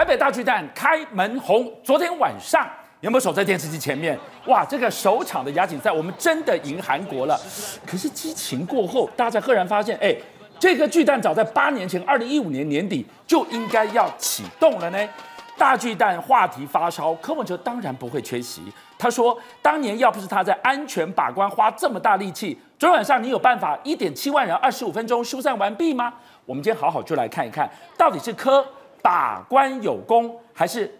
台北大巨蛋开门红，昨天晚上有没有守在电视机前面？哇，这个首场的亚锦赛，我们真的赢韩国了。可是激情过后，大家赫然发现，哎，这个巨蛋早在八年前，二零一五年年底就应该要启动了呢。大巨蛋话题发烧，柯文哲当然不会缺席。他说，当年要不是他在安全把关花这么大力气，昨天晚上你有办法一点七万人二十五分钟疏散完毕吗？我们今天好好就来看一看，到底是柯把关有功，还是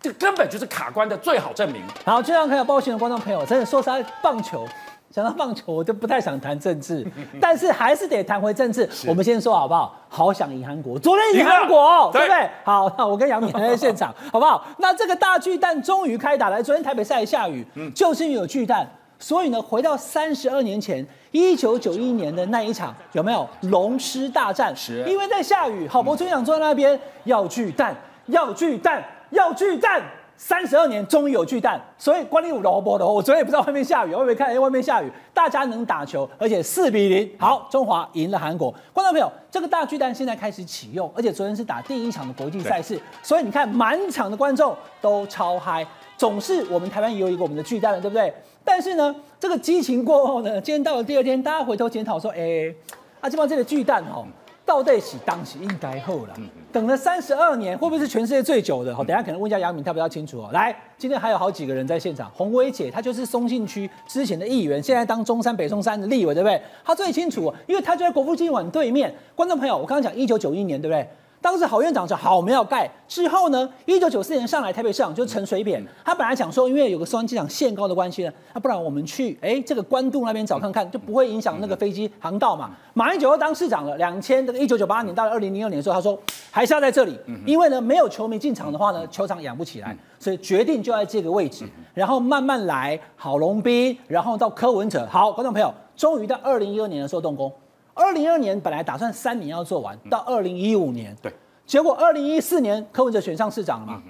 这根本就是卡关的最好证明？好，就像看有抱歉的观众朋友，真的说实在，棒球想到棒球，我就不太想谈政治，但是还是得谈回政治。我们先说好不好？好想赢韩国，昨天赢韩国，对不对？好，那我跟杨敏还在现场，好不好？那这个大巨蛋终于开打了。昨天台北赛下雨，就是因为有巨蛋，所以呢，回到三十二年前，一九九一年的那一场，有没有龙狮大战？是，因为在下雨，郝柏村长坐在那边要巨蛋，要巨蛋，要巨蛋。三十二年终于有巨蛋，所以关立武萝卜的，我昨天也不知道外面下雨，我以为看哎外面下雨，大家能打球，而且四比零，好，中华赢了韩国。观众朋友，这个大巨蛋现在开始启用，而且昨天是打第一场的国际赛事，所以你看满场的观众都超嗨。总是我们台湾也有一个我们的巨蛋了，对不对？但是呢，这个激情过后呢，今天到了第二天，大家回头检讨说，哎，啊，基本上这个巨蛋哦。到底是当时应该后了，等了三十二年，会不会是全世界最久的？好，等下可能问一下杨敏，他比较清楚哦。来，今天还有好几个人在现场，洪薇姐，她就是松信区之前的议员，现在当中山北松山的立委，对不对？她最清楚，因为她就在国父纪念馆对面。观众朋友，我刚刚讲一九九一年，对不对？当时郝院长说好，我们要盖。之后呢，一九九四年上来台北市长就是陈水扁，他本来想说，因为有个松山机场限高的关系呢，那不然我们去哎这个关渡那边找看看，就不会影响那个飞机航道嘛。马英九又当市长了，两千这个一九九八年到了二零零二年的时候，他说还是要在这里，因为呢没有球迷进场的话呢，球场养不起来，所以决定就在这个位置，然后慢慢来，郝龙斌，然后到柯文哲。好，观众朋友，终于到二零一二年的时候动工。二零一二年本来打算三年要做完，到二零一五年，对，结果二零一四年柯文哲选上市长了嘛，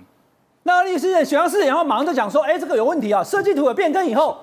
那二零一四年选上市长，然后马上就讲说，哎，这个有问题啊，设计图有变更以后，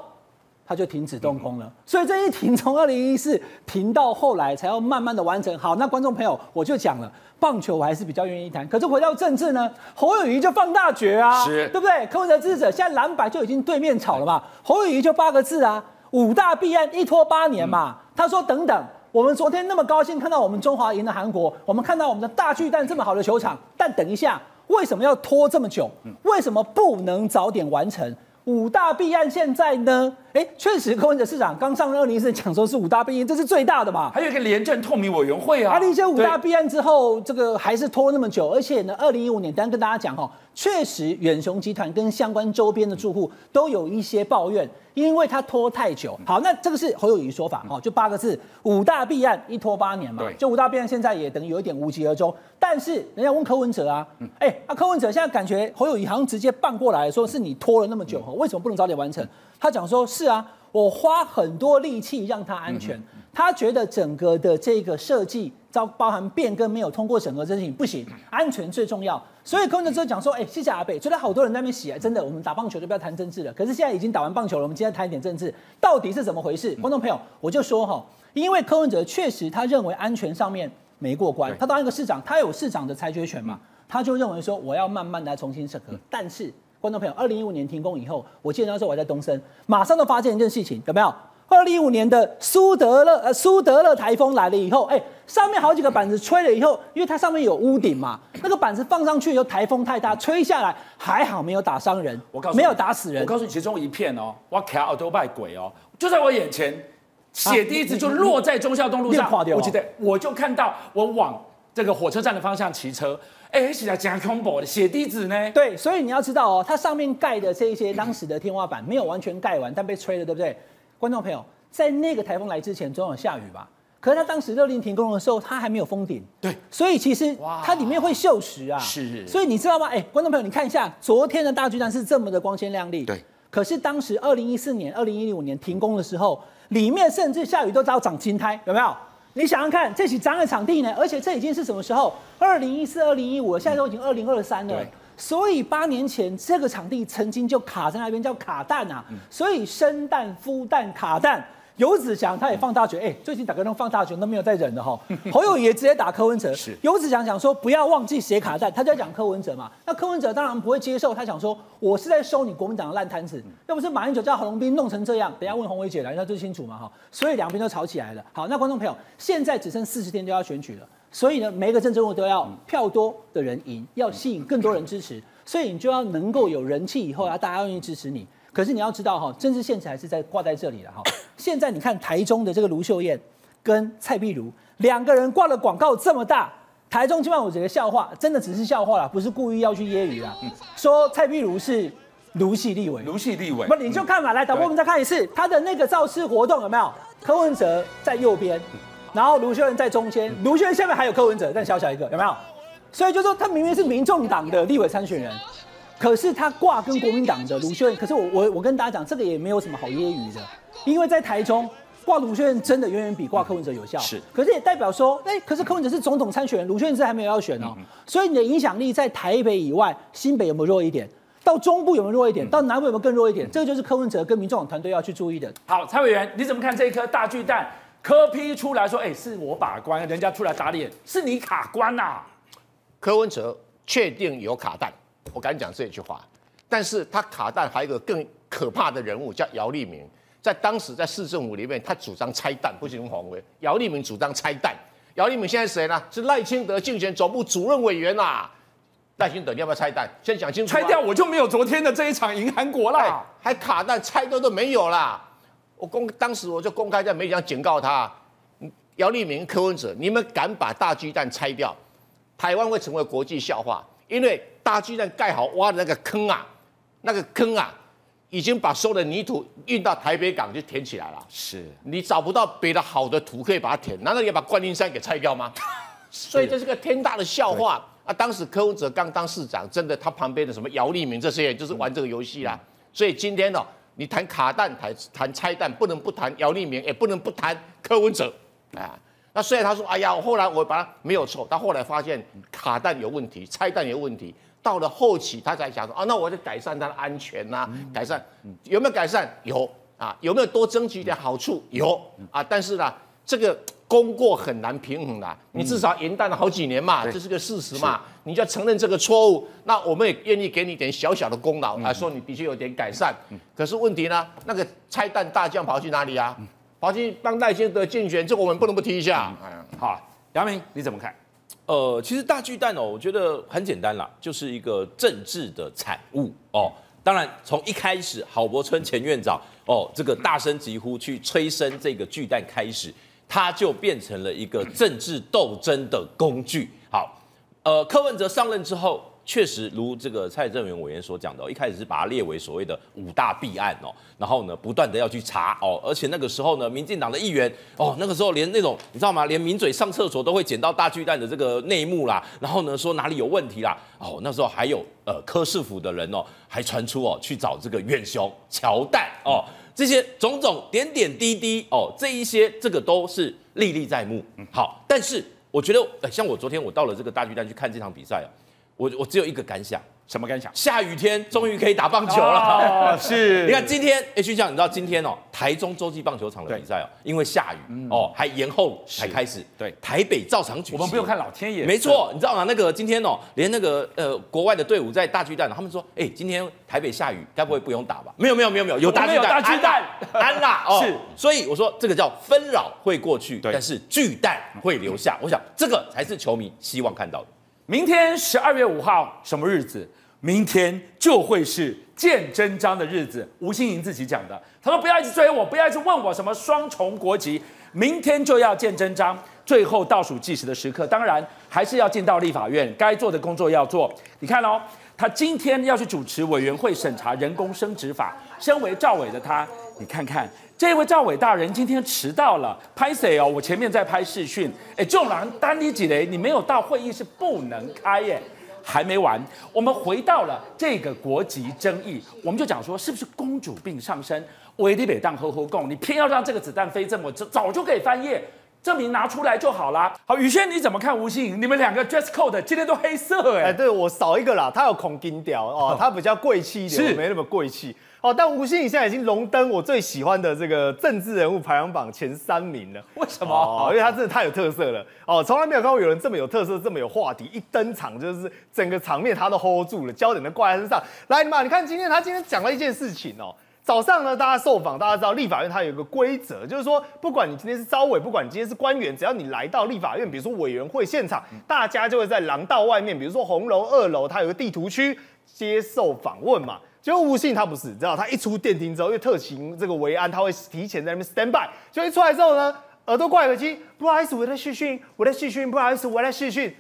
他就停止动工了。所以这一停，从二零一四停到后来才要慢慢的完成。好，那观众朋友，我就讲了，棒球我还是比较愿意谈，可是回到政治呢，侯友宜就放大决啊，是，对不对？柯文哲支持者现在蓝白就已经对面吵了嘛，侯友宜就八个字啊，五大弊案一拖八年嘛，他说等等。我们昨天那么高兴看到我们中华赢了韩国，我们看到我们的大巨蛋这么好的球场，但等一下，为什么要拖这么久？为什么不能早点完成？五大弊案现在呢？哎，确实，柯文哲市长刚上任二零一四讲说是五大弊案，这是最大的嘛？还有一个廉政透明委员会啊。啊，一些五大弊案之后，这个还是拖了那么久，而且呢，二零一五年，等下跟大家讲哈，确实远雄集团跟相关周边的住户都有一些抱怨。因为他拖太久，好，那这个是侯友宜说法，哦，就八个字，五大弊案一拖八年嘛，对，就五大弊案现在也等于有一点无疾而终。但是人家问柯文哲啊，哎、嗯，那、欸啊、柯文哲现在感觉侯友宜好像直接办过来说是你拖了那么久，嗯、为什么不能早点完成？他讲说，是啊，我花很多力气让他安全。嗯他觉得整个的这个设计，包包含变更没有通过审核这件事情不行，安全最重要。所以柯文哲讲说，哎，谢谢阿北，觉得好多人在那边洗啊，真的，我们打棒球就不要谈政治了。可是现在已经打完棒球了，我们今天谈一点政治，到底是怎么回事？观众朋友，我就说哈，因为柯文哲确实他认为安全上面没过关，他当一个市长，他有市长的裁决权嘛，他就认为说我要慢慢来重新审核。但是观众朋友，二零一五年停工以后，我记得那时候我还在东升，马上就发现一件事情，有没有？二零一五年的苏德勒呃苏德勒台风来了以后，哎，上面好几个板子吹了以后，因为它上面有屋顶嘛，那个板子放上去以后，台风太大吹下来，还好没有打伤人，我告诉你没有打死人。我告诉你，其中一片哦，我卡耳朵拜鬼哦，就在我眼前，血滴子就落在忠孝东路上，啊、我记得我就看到我往这个火车站的方向骑车，哎，现在加恐怖的血滴子呢？对，所以你要知道哦，它上面盖的这一些当时的天花板没有完全盖完，但被吹了，对不对？观众朋友，在那个台风来之前，总有下雨吧？可是它当时勒令停工的时候，它还没有封顶。对，所以其实它里面会锈蚀啊。是。所以你知道吗？哎，观众朋友，你看一下，昨天的大巨蛋是这么的光鲜亮丽。对。可是当时二零一四年、二零一五年停工的时候，里面甚至下雨都遭长青苔，有没有？你想想看，这起脏的场地呢？而且这已经是什么时候？二零一四、二零一五，现在都已经二零二三了。对。所以八年前这个场地曾经就卡在那边，叫卡蛋啊。所以生蛋、孵蛋、卡蛋，游子祥他也放大拳，哎，最近打个那放大拳都没有在忍的哈。侯友也直接打柯文哲，是游子祥讲说不要忘记写卡带，他就在讲柯文哲嘛。那柯文哲当然不会接受，他想说我是在收你国民党的烂摊子，要不是马英九叫郝龙斌弄成这样，等下问鸿薇姐来，那最清楚嘛哈。所以两边都吵起来了。好，那观众朋友，现在只剩四十天就要选举了，所以呢，每一个政治人物都要票多的人赢，要吸引更多人支持，所以你就要能够有人气，以后啊，大家愿意支持你。可是你要知道哈，政治现实还是在挂在这里了哈。现在你看台中的这个卢秀燕跟蔡壁如两个人挂了广告这么大，台中今晚我觉得笑话，真的只是笑话啦，不是故意要去揶揄啦。说蔡壁如是卢系立委，卢系立委，不，你就看嘛，来导播我们再看一次他的那个造势活动有没有？柯文哲在右边，然后卢秀燕在中间，卢秀燕下面还有柯文哲，但小小一个有没有？所以就说他明明是民众党的立委参选人。可是他挂跟国民党的卢秀燕，可是我我我跟大家讲，这个也没有什么好揶揄的，因为在台中挂卢秀燕真的远远比挂柯文哲有效。是，可是也代表说，哎、欸，可是柯文哲是总统参选人，卢秀燕是还没有要选哦、喔，嗯、所以你的影响力在台北以外，新北有没有弱一点？到中部有没有弱一点？到南部有没有更弱一点？嗯、这个就是柯文哲跟民众党团队要去注意的。好，蔡委员，你怎么看这一颗大巨蛋？柯批出来说，哎、欸，是我把关，人家出来打脸，是你卡关呐、啊？柯文哲确定有卡蛋。我敢讲这句话，但是他卡蛋还有一个更可怕的人物叫姚立明，在当时在市政府里面，他主张拆弹，不行黄维，姚立明主张拆弹，姚立明现在是谁呢？是赖清德竞选总部主任委员呐、啊。赖清德你要不要拆弹？先讲清楚。拆掉我就没有昨天的这一场赢韩国了，还卡弹拆掉都没有啦。我公当时我就公开在媒体上警告他，姚立明、柯文哲，你们敢把大巨蛋拆掉，台湾会成为国际笑话。因为大巨蛋盖好挖的那个坑啊，那个坑啊，已经把所有的泥土运到台北港就填起来了。是，你找不到别的好的土可以把它填，难道要把观音山给拆掉吗？所以这是个天大的笑话啊！当时柯文哲刚当市长，真的他旁边的什么姚立明这些人就是玩这个游戏啦。所以今天呢、哦，你谈卡蛋、谈谈拆弹，不能不谈姚立明，也不能不谈柯文哲啊。那虽然他说，哎呀，我后来我把它没有错，但后来发现卡弹有问题，拆弹有问题，到了后期他才想说，啊，那我就改善它的安全呐、啊，改善有没有改善？有啊，有没有多争取一点好处？有啊，但是呢，这个功过很难平衡啦，你至少延宕了好几年嘛，这是个事实嘛，你就要承认这个错误，那我们也愿意给你一点小小的功劳啊说，你的确有点改善，可是问题呢，那个拆弹大将跑去哪里啊？跑去帮赖清德竞选，这我们不能不提一下。嗯、好，杨明你怎么看？呃，其实大巨蛋哦，我觉得很简单啦，就是一个政治的产物哦。当然，从一开始郝柏村前院长哦，这个大声疾呼去催生这个巨蛋开始，它就变成了一个政治斗争的工具。好，呃，柯文哲上任之后。确实，如这个蔡正元委员所讲的，一开始是把它列为所谓的五大弊案哦，然后呢，不断的要去查哦，而且那个时候呢，民进党的议员哦，那个时候连那种你知道吗？连名嘴上厕所都会捡到大巨蛋的这个内幕啦，然后呢，说哪里有问题啦，哦，那时候还有呃柯市府的人哦，还传出哦去找这个远雄乔蛋哦，这些种种点点滴滴哦，这一些这个都是历历在目。好，但是我觉得，像我昨天我到了这个大巨蛋去看这场比赛啊。我我只有一个感想，什么感想？下雨天终于可以打棒球了。哦、是，你看今天，哎，俊相，你知道今天哦，台中洲际棒球场的比赛哦，因为下雨、嗯、哦，还延后才开始。对，台北照常举行。我们不用看老天爷。没错，你知道吗？那个今天哦，连那个呃国外的队伍在大巨蛋，他们说，哎，今天台北下雨，该不会不用打吧？没有没有没有没有，有大巨蛋，大巨蛋，安啦 哦。是，所以我说这个叫纷扰会过去，但是巨蛋会留下。我想这个才是球迷希望看到的。明天十二月五号什么日子？明天就会是见真章的日子。吴欣盈自己讲的，他说不要一直追我，不要一直问我什么双重国籍。明天就要见真章，最后倒数计时的时刻，当然还是要进到立法院，该做的工作要做。你看哦，他今天要去主持委员会审查人工生殖法，身为赵委的他，你看看。这位赵伟大人今天迟到了，拍谁哦？我前面在拍视讯，哎，众人单你几雷，你没有到会议室不能开耶，还没完。我们回到了这个国籍争议，我们就讲说，是不是公主病上身？我的北当呵呵共，你偏要让这个子弹飞这么早，早就可以翻页。证明拿出来就好啦。好，宇轩你怎么看吴欣盈？你们两个 dress code 今天都黑色哎。哎，对我少一个啦，他有孔金雕哦，他比较贵气一点，是没那么贵气。哦，但吴欣盈现在已经荣登我最喜欢的这个政治人物排行榜前三名了。为什么？哦，因为他真的太有特色了。哦，从来没有看过有人这么有特色，这么有话题，一登场就是整个场面他都 hold 住了，焦点都挂在身上。来嘛，你看今天他今天讲了一件事情哦。早上呢，大家受访，大家知道立法院它有一个规则，就是说，不管你今天是招委，不管你今天是官员，只要你来到立法院，比如说委员会现场，大家就会在廊道外面，比如说红楼二楼，它有个地图区接受访问嘛。结果吴欣盈他不是，你知道，他一出电梯之后，因为特勤这个维安，他会提前在那边 stand by，就一出来之后呢，耳朵挂耳机，不好意思，我在视讯，我在视讯，不好意思，我在视讯，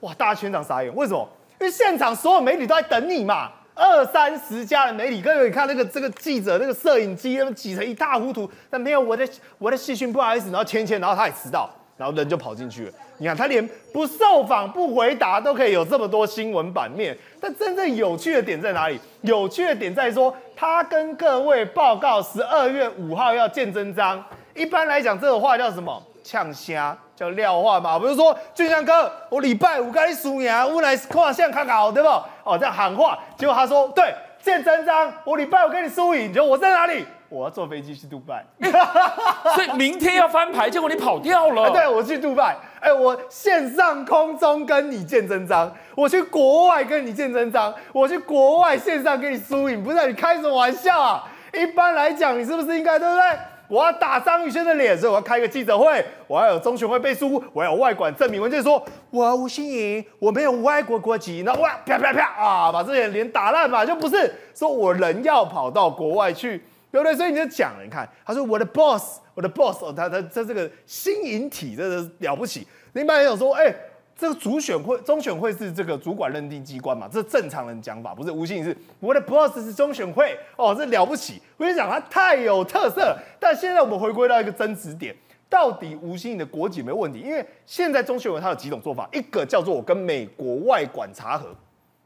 哇，大家全场傻眼，为什么？因为现场所有媒体都在等你嘛。二三十家的媒体，各位你看那个这个记者那个摄影机，那么挤成一塌糊涂。但没有我在我的视讯，不好意思，然后签签，然后他也迟到，然后人就跑进去了。你看他连不受访不回答都可以有这么多新闻版面。但真正有趣的点在哪里？有趣的点在说，他跟各位报告十二月五号要见真章。一般来讲，这个话叫什么？呛虾。叫撂话嘛，比如说俊亮哥，我礼拜五跟你输赢，我来看相看好，对不？哦，这样喊话，结果他说对，见真章，我礼拜五跟你输赢，就我在哪里？我要坐飞机去杜拜，所以明天要翻牌，结果你跑掉了。对，我去杜拜，哎，我线上空中跟你见真章，我去国外跟你见真章，我去国外线上跟你输赢，不是你开什么玩笑啊？一般来讲，你是不是应该对不对？我要打张宇轩的脸，所以我要开个记者会，我要有中选会背书，我要有外管证明文件说，我吴欣颖，我没有外国国籍，然后哇啪啪啪啊，把这些脸打烂嘛，就不是。说我人要跑到国外去，对不对？所以你就讲，你看，他说我的 boss，我的 boss，哦他他他这个新引体，这是了不起。另外有说，哎、欸。这个主选会、中选会是这个主管认定机关嘛？这是正常人讲法，不是吴欣盈是我的 boss 是中选会哦，这了不起！我跟你讲，他太有特色。但现在我们回归到一个争执点，到底吴欣盈的国籍没问题？因为现在中选会他有几种做法，一个叫做我跟美国外管查核，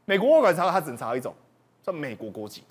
美国外管查核他只能查一种，叫美国国籍。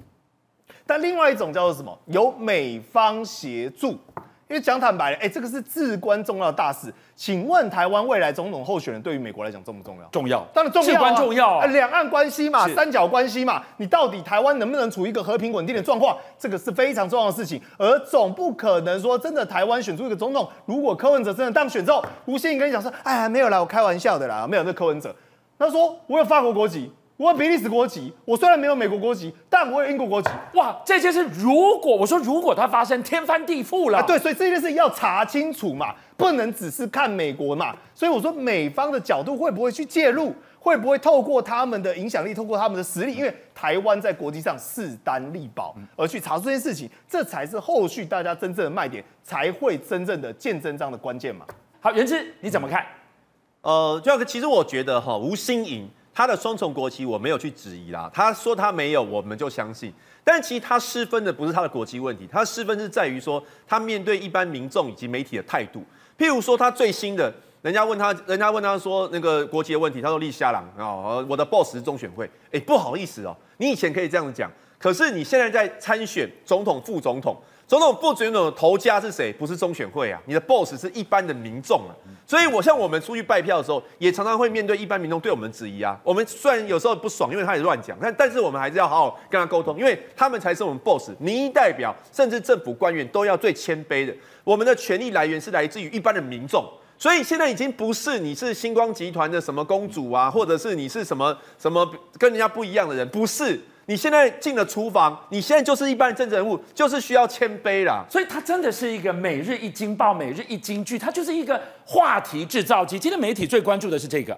但另外一种叫做什么？由美方协助。因为讲坦白了，哎，这个是至关重要的大事。请问台湾未来总统候选人对于美国来讲重不重要？重要，当然重要，至关重要啊！两岸关系嘛，三角关系嘛，你到底台湾能不能处于一个和平稳定的状况？这个是非常重要的事情。而总不可能说真的，台湾选出一个总统，如果柯文哲真的当选之后，吴欣盈跟你讲说，哎呀，没有啦，我开玩笑的啦，没有这柯文哲。他说我有法国国籍。我有比利时国籍，我虽然没有美国国籍，但我有英国国籍。哇，这件事如果我说如果它发生，天翻地覆了。啊，对，所以这件事要查清楚嘛，不能只是看美国嘛。所以我说美方的角度会不会去介入，会不会透过他们的影响力，透过他们的实力，因为台湾在国际上势单力薄，而去查出这件事情，这才是后续大家真正的卖点，才会真正的见真章的关键嘛。好，元之你怎么看？呃，就其实我觉得哈，吴欣盈。他的双重国籍我没有去质疑啦，他说他没有，我们就相信。但其实他失分的不是他的国籍问题，他失分是在于说他面对一般民众以及媒体的态度。譬如说他最新的，人家问他，人家问他说那个国籍的问题，他说立下郎啊，我的 boss 是中选会。哎，不好意思哦，你以前可以这样子讲，可是你现在在参选总统、副总统。总统副总统的头家是谁？不是中选会啊，你的 boss 是一般的民众啊。所以，我像我们出去拜票的时候，也常常会面对一般民众对我们质疑啊。我们虽然有时候不爽，因为他也乱讲，但但是我们还是要好好跟他沟通，因为他们才是我们 boss，民意代表，甚至政府官员都要最谦卑的。我们的权力来源是来自于一般的民众，所以现在已经不是你是星光集团的什么公主啊，或者是你是什么什么跟人家不一样的人，不是。你现在进了厨房，你现在就是一般的政治人物，就是需要谦卑啦。所以它真的是一个每日一经报、每日一金句，它就是一个话题制造机。今天媒体最关注的是这个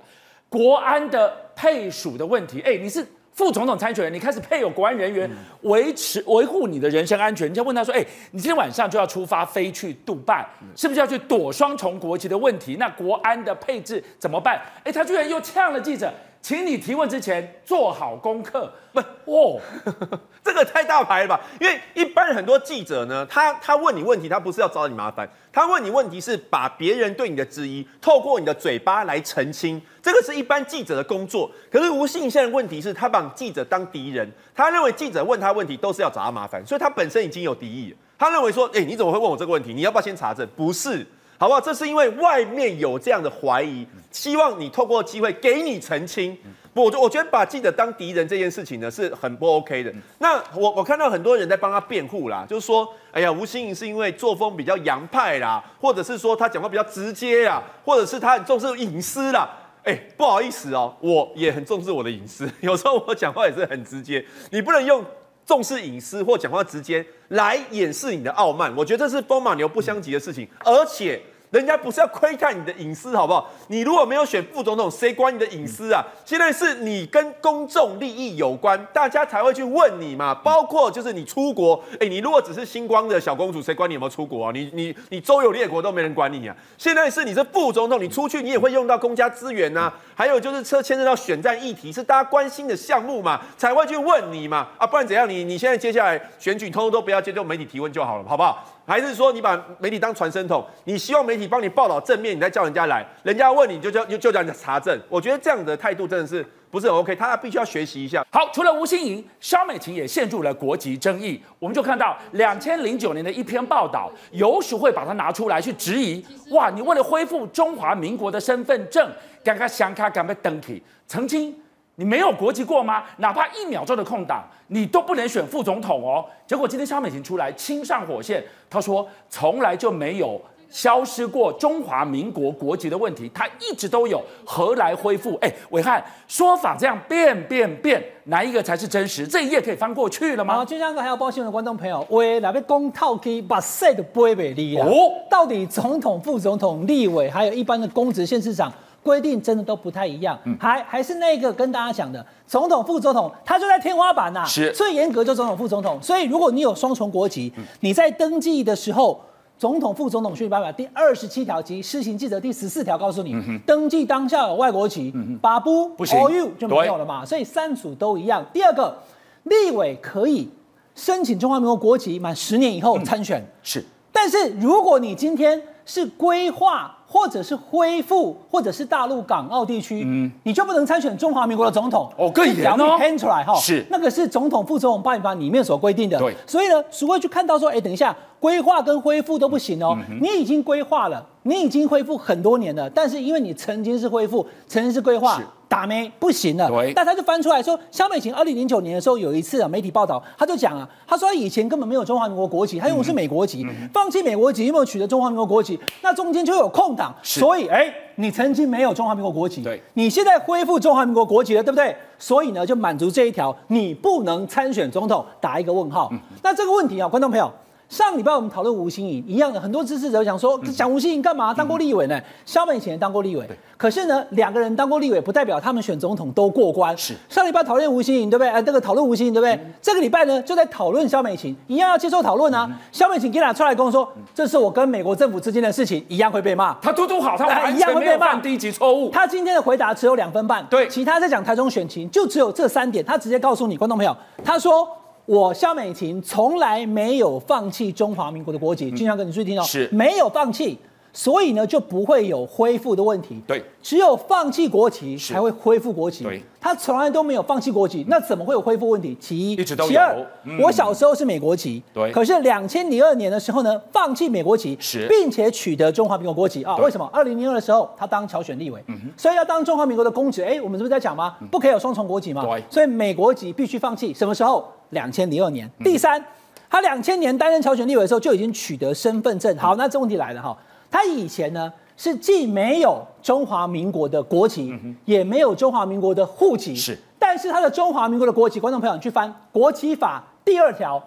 国安的配属的问题。哎，你是副总统参选人，你开始配有国安人员维持维护你的人身安全。人家问他说：“哎，你今天晚上就要出发飞去杜拜，是不是要去躲双重国籍的问题？那国安的配置怎么办？”哎，他居然又呛了记者。请你提问之前做好功课。不，哦，这个太大牌了吧？因为一般很多记者呢，他他问你问题，他不是要找你麻烦，他问你问题是把别人对你的质疑透过你的嘴巴来澄清，这个是一般记者的工作。可是吴欣盈现在问题是他把记者当敌人，他认为记者问他问题都是要找他麻烦，所以他本身已经有敌意。他认为说，哎，你怎么会问我这个问题？你要不要先查证？不是。好不好？这是因为外面有这样的怀疑，希望你透过机会给你澄清。不，我我觉得把记者当敌人这件事情呢是很不 OK 的。那我我看到很多人在帮他辩护啦，就是说，哎呀，吴欣盈是因为作风比较洋派啦，或者是说他讲话比较直接啦，或者是他很重视隐私啦。哎，不好意思哦，我也很重视我的隐私，有时候我讲话也是很直接，你不能用重视隐私或讲话直接来掩饰你的傲慢，我觉得这是风马牛不相及的事情，而且。人家不是要窥探你的隐私，好不好？你如果没有选副总统，谁管你的隐私啊？现在是你跟公众利益有关，大家才会去问你嘛。包括就是你出国，哎，你如果只是星光的小公主，谁管你有没有出国啊？你你你周游列国都没人管你啊。现在是你是副总统，你出去你也会用到公家资源呐。还有就是车牵涉到选战议题，是大家关心的项目嘛，才会去问你嘛。啊，不然怎样？你你现在接下来选举，通通都不要接受媒体提问就好了，好不好？还是说你把媒体当传声筒？你希望媒体帮你报道正面，你再叫人家来，人家问你就叫就就叫你查证。我觉得这样的态度真的是不是很 OK，他必须要学习一下。好，除了吴欣盈，萧美琴也陷入了国籍争议。我们就看到两千零九年的一篇报道，游淑慧把它拿出来去质疑。哇，你为了恢复中华民国的身份证，刚刚想卡敢被登记，曾经。你没有国籍过吗？哪怕一秒钟的空档，你都不能选副总统哦。结果今天萧美琴出来亲上火线，她说从来就没有消失过中华民国国籍的问题，她一直都有，何来恢复？哎，伟汉说法这样变变变，哪一个才是真实？这一页可以翻过去了吗？好，就像刚才有报新闻的观众朋友，喂，哪边公套可以把谁的杯给离了？哦，到底总统、副总统、立委，还有一般的公职县市长？规定真的都不太一样，还还是那个跟大家讲的，总统、副总统，他就在天花板呐、啊，是最严格就总统、副总统。所以如果你有双重国籍，你在登记的时候，总统、副总统选举办法第二十七条及施行细则第十四条告诉你，登记当下有外国籍，把不不行，all you 就没有了嘛。所以三组都一样。第二个，立委可以申请中华民国国籍，满十年以后参选，是。但是如果你今天是规划。或者是恢复，或者是大陆港澳地区，嗯，你就不能参选中华民国的总统。哦，更严哦，看出来哈，是。那个是总统副总统办法里面所规定的，对，所以呢，淑慧去看到说，哎，等一下，规划跟恢复都不行哦，嗯、你已经规划了，你已经恢复很多年了，但是因为你曾经是恢复，曾经是规划。打没不行了，对，但他就翻出来说，萧美琴二零零九年的时候有一次啊，媒体报道，他就讲啊，他说他以前根本没有中华民国国籍，他用的是美国籍，放弃美国籍，有没有取得中华民国国籍？那中间就有空档，所以哎，你曾经没有中华民国国籍，对，你现在恢复中华民国国籍了，对不对？所以呢，就满足这一条，你不能参选总统，打一个问号。嗯、那这个问题啊，观众朋友。上礼拜我们讨论吴欣颖一样的，很多支持者讲说，讲吴欣颖干嘛？当过立委呢？萧美琴也当过立委，可是呢，两个人当过立委，不代表他们选总统都过关。是上礼拜讨论吴欣颖，对不对？哎，这个讨论吴欣颖，对不对？这个礼拜呢，就在讨论萧美琴，一样要接受讨论啊。萧美琴给他出来跟我说，这是我跟美国政府之间的事情，一样会被骂。他嘟嘟好，他完全没有犯低级错误。他今天的回答只有两分半，对，其他在讲台中选情，就只有这三点。他直接告诉你，观众朋友，他说。我肖美琴从来没有放弃中华民国的国籍，经常跟你注意听哦，是。没有放弃，所以呢就不会有恢复的问题。对，只有放弃国籍才会恢复国籍。对，他从来都没有放弃国籍，那怎么会有恢复问题？其一，一直都有。其二，嗯、我小时候是美国籍，对，可是两千零二年的时候呢，放弃美国籍，是，并且取得中华民国国籍啊？为什么？二零零二的时候他当侨选立委，嗯、哼所以要当中华民国的公职。哎，我们是不是在讲吗？不可以有双重国籍吗？对，所以美国籍必须放弃。什么时候？两千零二年，第三，他两千年担任侨选立委的时候就已经取得身份证。好，那这问题来了哈，他以前呢是既没有中华民国的国籍，也没有中华民国的户籍，是，但是他的中华民国的国籍，观众朋友你去翻国旗法第二条，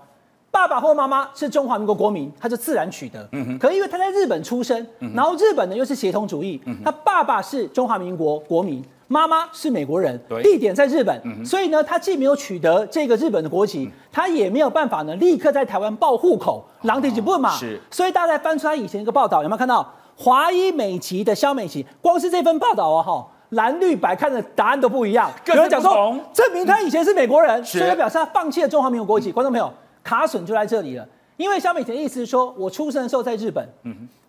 爸爸或妈妈是中华民国国民，他就自然取得。嗯哼，可因为他在日本出生，然后日本呢又是协同主义，他爸爸是中华民国国民。妈妈是美国人，地点在日本，嗯、所以呢，他既没有取得这个日本的国籍，嗯、他也没有办法呢，立刻在台湾报户口，狼地就不嘛。是，所以大家翻出他以前一个报道，有没有看到华裔美籍的肖美琪？光是这份报道哦，哈，蓝绿白看的答案都不一样。有人讲说，证明他以前是美国人，嗯、所以他表示他放弃了中华民国国籍。嗯、观众朋友，卡损就在这里了，因为萧美琴的意思是说，我出生的时候在日本，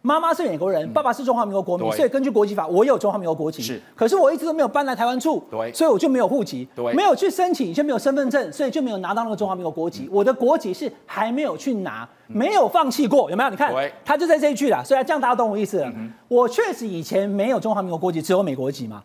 妈妈是美国人，爸爸是中华民国国民，所以根据国籍法，我有中华民国国籍。是可是我一直都没有搬来台湾住，对所以我就没有户籍，对没有去申请，就没有身份证，所以就没有拿到那个中华民国国籍。我的国籍是还没有去拿，没有放弃过，有没有？你看，他就在这一句啦。所以这样大家懂我意思了。我确实以前没有中华民国国籍，只有美国籍嘛。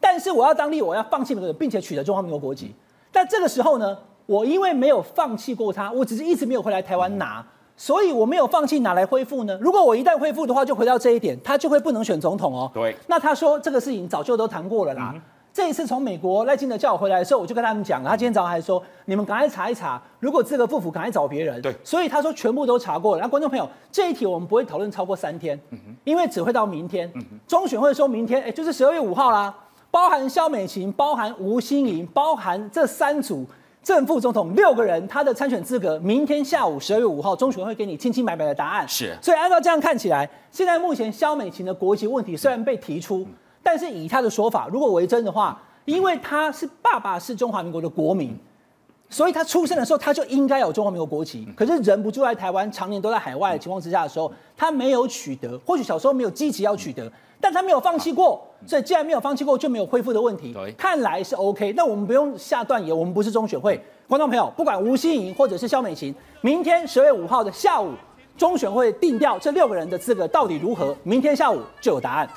但是我要当立，我要放弃美国，并且取得中华民国国籍。但这个时候呢，我因为没有放弃过它，我只是一直没有回来台湾拿。所以我没有放弃，哪来恢复呢？如果我一旦恢复的话，就回到这一点，他就会不能选总统哦。对。那他说这个事情早就都谈过了啦。嗯、这一次从美国赖清德叫我回来的时候，我就跟他们讲了。他今天早上还说，你们赶快查一查，如果资格不符，赶快找别人。对。所以他说全部都查过了。那观众朋友，这一题我们不会讨论超过三天，嗯、因为只会到明天。嗯、中选会说明天，哎，就是十二月五号啦，包含萧美琴，包含吴欣盈，包含这三组。正副总统六个人，他的参选资格，明天下午十二月五号，中选会给你清清白白的答案。是，所以按照这样看起来，现在目前萧美琴的国籍问题虽然被提出，但是以他的说法，如果为真的话，因为他是爸爸是中华民国的国民，所以他出生的时候他就应该有中华民国国籍。可是人不住在台湾，常年都在海外的情况之下的时候，他没有取得，或许小时候没有积极要取得。但他没有放弃过，所以既然没有放弃过，就没有恢复的问题。对，看来是 OK。那我们不用下断言，我们不是中选会。观众朋友，不管吴欣颖或者是萧美琴，明天十月五号的下午，中选会定调这六个人的资格到底如何，明天下午就有答案。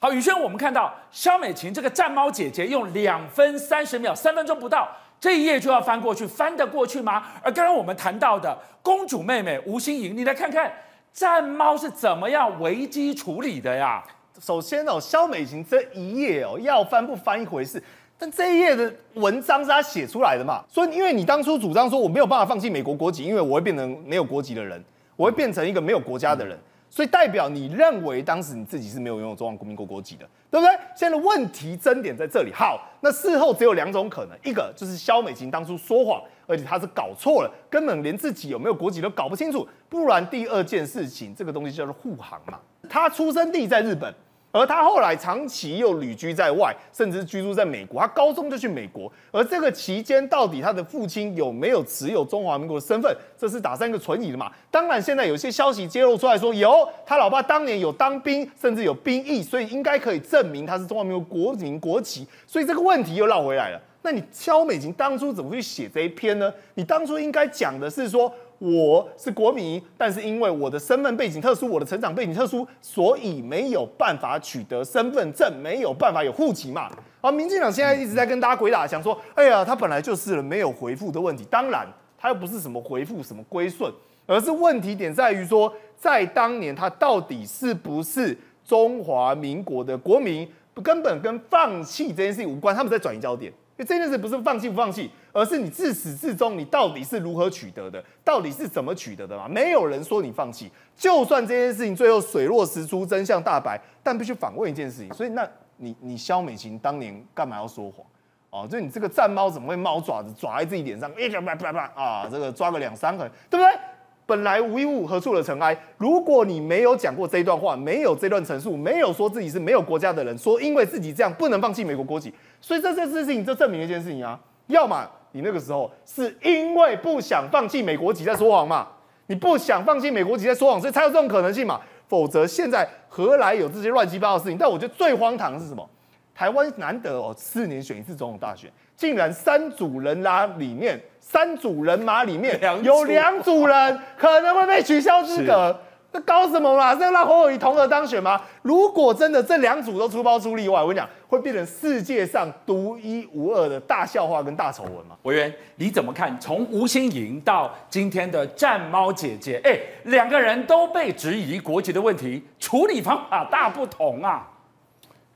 好，宇轩，我们看到萧美琴这个战猫姐姐用两分三十秒，三分钟不到，这一页就要翻过去，翻得过去吗？而刚刚我们谈到的公主妹妹吴欣盈，你来看看战猫是怎么样危机处理的呀？首先哦，萧美琴这一页哦，要翻不翻一回事，但这一页的文章是他写出来的嘛，所以因为你当初主张说我没有办法放弃美国国籍，因为我会变成没有国籍的人，我会变成一个没有国家的人，所以代表你认为当时你自己是没有拥有中华民国国籍的，对不对？现在的问题争点在这里。好，那事后只有两种可能，一个就是萧美琴当初说谎，而且他是搞错了，根本连自己有没有国籍都搞不清楚，不然第二件事情，这个东西叫做护航嘛，他出生地在日本。而他后来长期又旅居在外，甚至居住在美国。他高中就去美国，而这个期间到底他的父亲有没有持有中华民国的身份，这是打上一个存疑的嘛？当然，现在有些消息揭露出来说，有他老爸当年有当兵，甚至有兵役，所以应该可以证明他是中华民国国民国籍。所以这个问题又绕回来了。那你萧美琴当初怎么去写这一篇呢？你当初应该讲的是说。我是国民，但是因为我的身份背景特殊，我的成长背景特殊，所以没有办法取得身份证，没有办法有户籍嘛。而民进党现在一直在跟大家鬼打墙，说，哎呀，他本来就是了，没有回复的问题。当然，他又不是什么回复什么归顺，而是问题点在于说，在当年他到底是不是中华民国的国民，根本跟放弃这件事情无关。他们在转移焦点。这件事不是放弃不放弃，而是你自始至终你到底是如何取得的，到底是怎么取得的嘛？没有人说你放弃，就算这件事情最后水落石出，真相大白，但必须反问一件事情。所以，那你你肖美琴当年干嘛要说谎？哦，就你这个战猫怎么会猫爪子爪在自己脸上？哎，啪啪啪啊，这个抓个两三痕，对不对？本来无一物，何处惹尘埃？如果你没有讲过这段话，没有这段陈述，没有说自己是没有国家的人，说因为自己这样不能放弃美国国籍，所以这这事情就证明一件事情啊，要么你那个时候是因为不想放弃美国籍在说谎嘛，你不想放弃美国籍在说谎，所以才有这种可能性嘛，否则现在何来有这些乱七八糟的事情？但我觉得最荒唐的是什么？台湾难得哦，四年选一次总统大选，竟然三组人拉里面。三组人马里面有两组人可能会被取消资格，那搞什么啦？是要让侯友谊同额当选吗？如果真的这两组都出包出例外，我跟你讲，会变成世界上独一无二的大笑话跟大丑闻吗？委员，你怎么看？从吴欣盈到今天的战猫姐姐，哎，两个人都被质疑国籍的问题，处理方法大不同啊。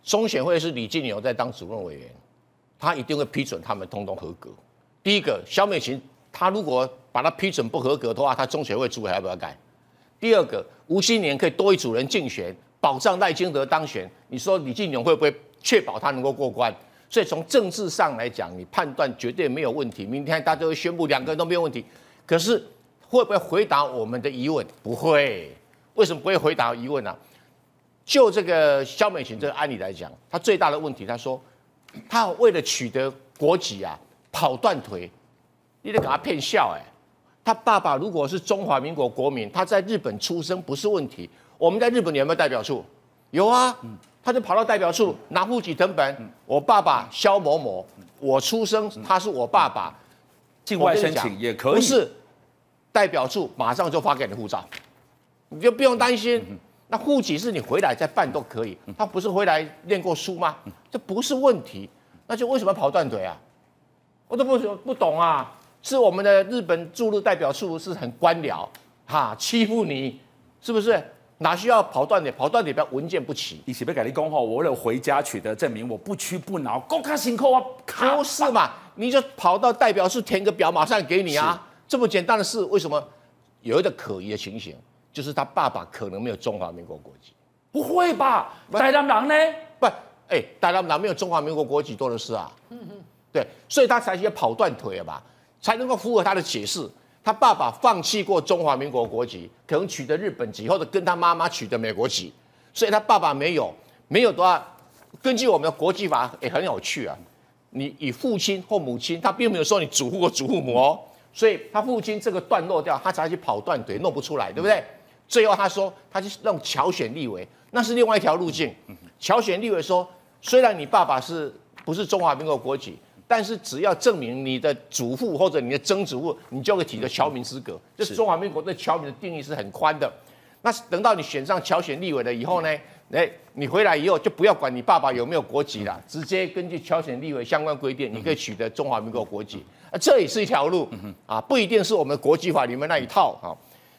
中选会是李进牛在当主任委员，他一定会批准他们通通合格。第一个，萧美琴，他如果把他批准不合格的话，他中选会主委还要不要改？第二个，吴新年可以多一组人竞选，保障赖清德当选。你说李进勇会不会确保他能够过关？所以从政治上来讲，你判断绝对没有问题。明天大家都会宣布两个人都没有问题。可是会不会回答我们的疑问？不会。为什么不会回答疑问呢、啊？就这个萧美琴这个案例来讲，他最大的问题，他说他为了取得国籍啊。跑断腿，你得给他骗笑哎！他爸爸如果是中华民国国民，他在日本出生不是问题。我们在日本有没有代表处？有啊，他就跑到代表处拿户籍謄本，我爸爸肖某某，我出生他是我爸爸，境外申请也可以，不是代表处马上就发给你护照，你就不用担心。那户籍是你回来再办都可以，他不是回来念过书吗？这不是问题，那就为什么跑断腿啊？我都不不懂啊，是我们的日本驻日代表处是很官僚，哈，欺负你，是不是？哪需要跑断腿？跑断腿表文件不齐。你是不是改立公号？我为了回家取得证明，我不屈不挠，公开行扣啊！不是嘛？你就跑到代表处填个表，马上给你啊！这么简单的事，为什么有一个可疑的情形？就是他爸爸可能没有中华民国国籍。不会吧？台南人呢？不，哎，台南人没有中华民国国籍多的是啊。嗯嗯。对，所以他才需要跑断腿了吧，才能够符合他的解释。他爸爸放弃过中华民国国籍，可能取得日本籍，或者跟他妈妈取得美国籍，所以他爸爸没有没有的话，根据我们的国际法也很有趣啊。你以父亲或母亲，他并没有说你祖父或祖父母哦，所以他父亲这个断落掉，他才去跑断腿，弄不出来，对不对？最后他说他去弄侨选立委，那是另外一条路径。侨选立委说，虽然你爸爸是不是中华民国国籍？但是只要证明你的祖父或者你的曾祖父，你就可以提个侨民资格。这中华民国对侨民的定义是很宽的。那等到你选上侨选立委了以后呢？哎，你回来以后就不要管你爸爸有没有国籍了，直接根据侨选立委相关规定，你可以取得中华民国国籍。啊，这也是一条路啊，不一定是我们国际法里面那一套啊。